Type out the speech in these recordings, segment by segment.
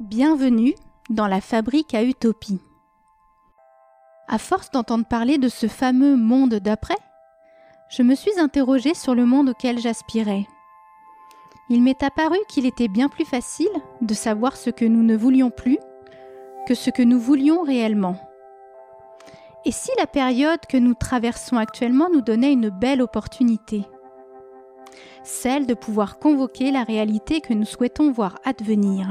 Bienvenue dans la fabrique à utopie. À force d'entendre parler de ce fameux monde d'après, je me suis interrogée sur le monde auquel j'aspirais. Il m'est apparu qu'il était bien plus facile de savoir ce que nous ne voulions plus que ce que nous voulions réellement. Et si la période que nous traversons actuellement nous donnait une belle opportunité? Celle de pouvoir convoquer la réalité que nous souhaitons voir advenir.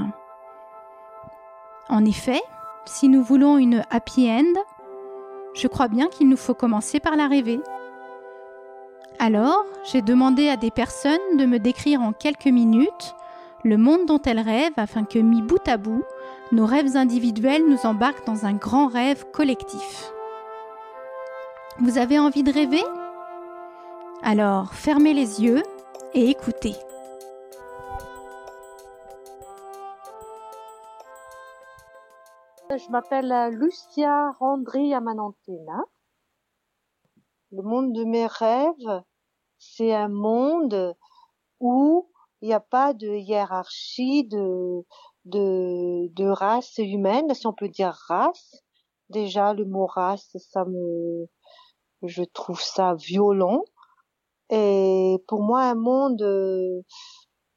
En effet, si nous voulons une happy end, je crois bien qu'il nous faut commencer par la rêver. Alors, j'ai demandé à des personnes de me décrire en quelques minutes le monde dont elles rêvent afin que, mis bout à bout, nos rêves individuels nous embarquent dans un grand rêve collectif. Vous avez envie de rêver? Alors, fermez les yeux et écoutez. Je m'appelle euh, Lucia Randri Amanantena. Le monde de mes rêves, c'est un monde où il n'y a pas de hiérarchie de, de, de race humaine, si on peut dire race. Déjà, le mot race, ça me, je trouve ça violent. Et pour moi, un monde,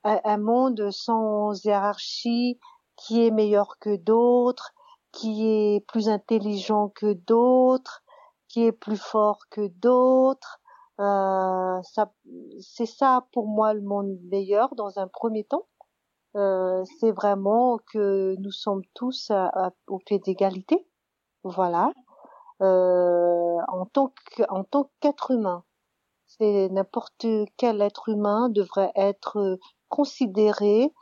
un monde sans hiérarchie, qui est meilleur que d'autres, qui est plus intelligent que d'autres, qui est plus fort que d'autres. Euh, ça, c'est ça pour moi le monde meilleur dans un premier temps. Euh, c'est vraiment que nous sommes tous au pied d'égalité. Voilà. Euh, en tant que, en tant qu'être humain, c'est n'importe quel être humain devrait être considéré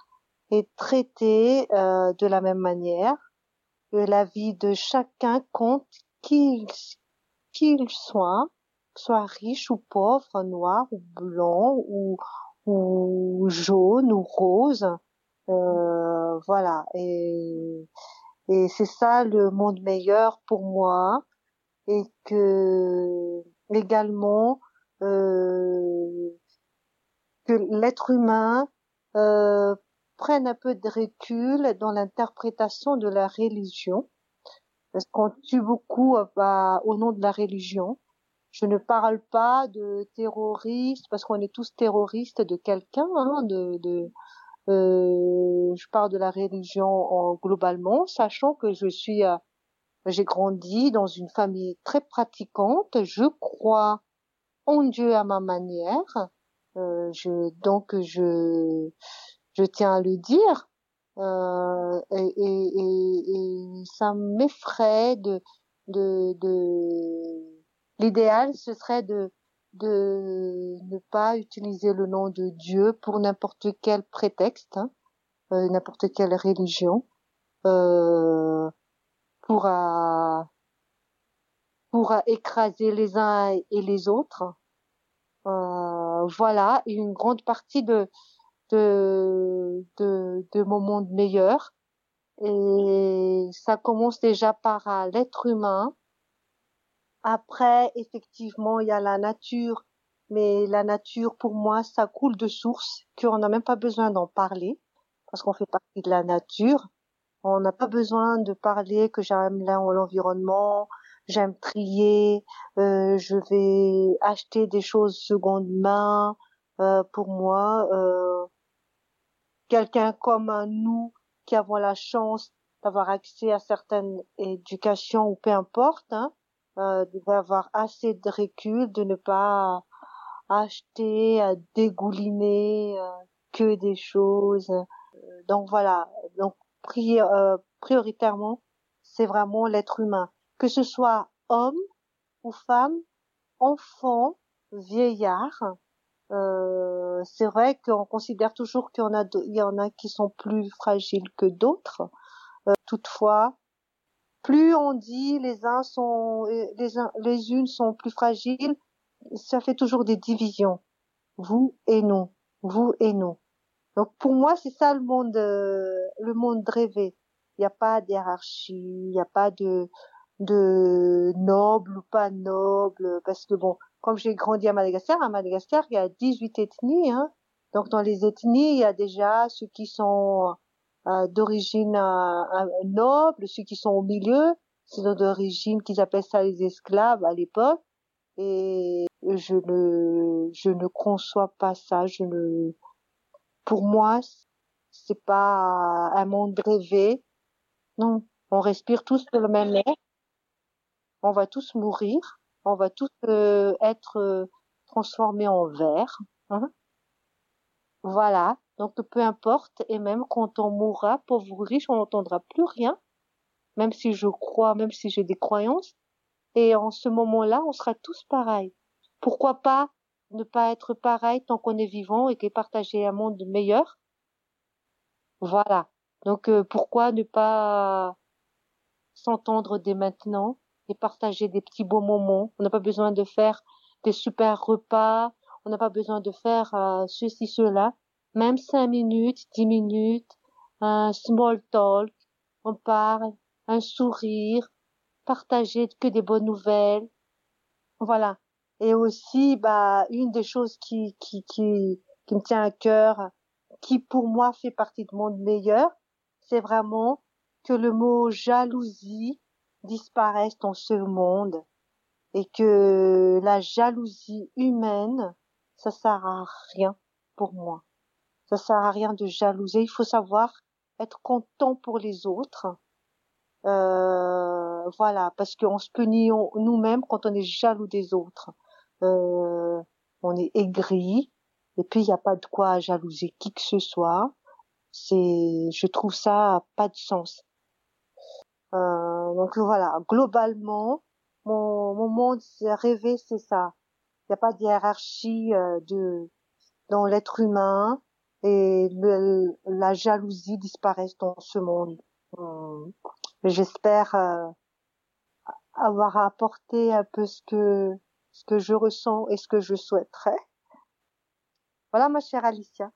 et traité euh, de la même manière la vie de chacun compte qu'il qu'il soit, soit riche ou pauvre, noir ou blanc ou, ou jaune ou rose. Euh, voilà. Et, et c'est ça le monde meilleur pour moi. Et que également euh, que l'être humain euh, prennent un peu de recul dans l'interprétation de la religion, parce qu'on tue beaucoup euh, bah, au nom de la religion. Je ne parle pas de terroristes, parce qu'on est tous terroristes de quelqu'un, hein, de, de euh, je parle de la religion en, globalement, sachant que je suis, euh, j'ai grandi dans une famille très pratiquante. Je crois en Dieu à ma manière. Euh, je, donc je, je tiens à le dire. Euh, et, et, et, ça m'effraie de, de, de... l'idéal ce serait de de ne pas utiliser le nom de Dieu pour n'importe quel prétexte, hein, euh, n'importe quelle religion, euh, pour pour écraser les uns et les autres. Euh, voilà, une grande partie de de, de, de mon monde meilleur. Et ça commence déjà par l'être humain. Après, effectivement, il y a la nature. Mais la nature, pour moi, ça coule de source, qu'on n'a même pas besoin d'en parler, parce qu'on fait partie de la nature. On n'a pas besoin de parler que j'aime l'environnement, j'aime trier, euh, je vais acheter des choses seconde main. Euh, pour moi, euh, quelqu'un comme nous qui avons la chance d'avoir accès à certaines éducations ou peu importe, hein, euh, d'avoir assez de recul, de ne pas acheter, à dégouliner euh, que des choses. Euh, donc voilà, donc euh, prioritairement, c'est vraiment l'être humain, que ce soit homme ou femme, enfant, vieillard, euh, c'est vrai qu'on considère toujours qu'il y en a, il y en a qui sont plus fragiles que d'autres. Euh, toutefois, plus on dit les uns sont, les, les unes sont plus fragiles, ça fait toujours des divisions. Vous et nous, vous et nous. Donc pour moi, c'est ça le monde, euh, le monde rêvé. Il n'y a pas de hiérarchie, il n'y a pas de de noble ou pas noble, parce que bon, comme j'ai grandi à Madagascar, à Madagascar, il y a 18 ethnies. Hein. Donc dans les ethnies, il y a déjà ceux qui sont euh, d'origine euh, noble, ceux qui sont au milieu, c'est d'origine qu'ils appellent ça les esclaves à l'époque. Et je ne, je ne conçois pas ça. Je ne, pour moi, c'est pas un monde rêvé. Non, on respire tous le même air. On va tous mourir. On va tous euh, être euh, transformés en verre. Hein. Voilà. Donc peu importe. Et même quand on mourra, pauvre ou riche, on n'entendra plus rien. Même si je crois, même si j'ai des croyances. Et en ce moment-là, on sera tous pareils. Pourquoi pas ne pas être pareil tant qu'on est vivant et que partager un monde meilleur? Voilà. Donc euh, pourquoi ne pas s'entendre dès maintenant? Et partager des petits beaux moments On n'a pas besoin de faire des super repas, on n'a pas besoin de faire euh, ceci, cela. Même cinq minutes, dix minutes, un small talk, on parle, un sourire, partager que des bonnes nouvelles. Voilà. Et aussi, bah, une des choses qui, qui, qui, qui me tient à cœur, qui pour moi fait partie de mon meilleur, c'est vraiment que le mot jalousie disparaisse dans ce monde et que la jalousie humaine, ça sert à rien pour moi. Ça sert à rien de jalouser. Il faut savoir être content pour les autres euh, voilà, parce qu'on se punit nous-mêmes quand on est jaloux des autres. Euh, on est aigri, et puis il n'y a pas de quoi jalouser qui que ce soit. C'est, je trouve ça pas de sens. Euh, donc voilà, globalement, mon, mon monde rêvé, c'est ça. Il n'y a pas de hiérarchie euh, de dans l'être humain et la jalousie disparaisse dans ce monde. Hum. J'espère euh, avoir apporté un peu ce que ce que je ressens et ce que je souhaiterais. Voilà ma chère Alicia.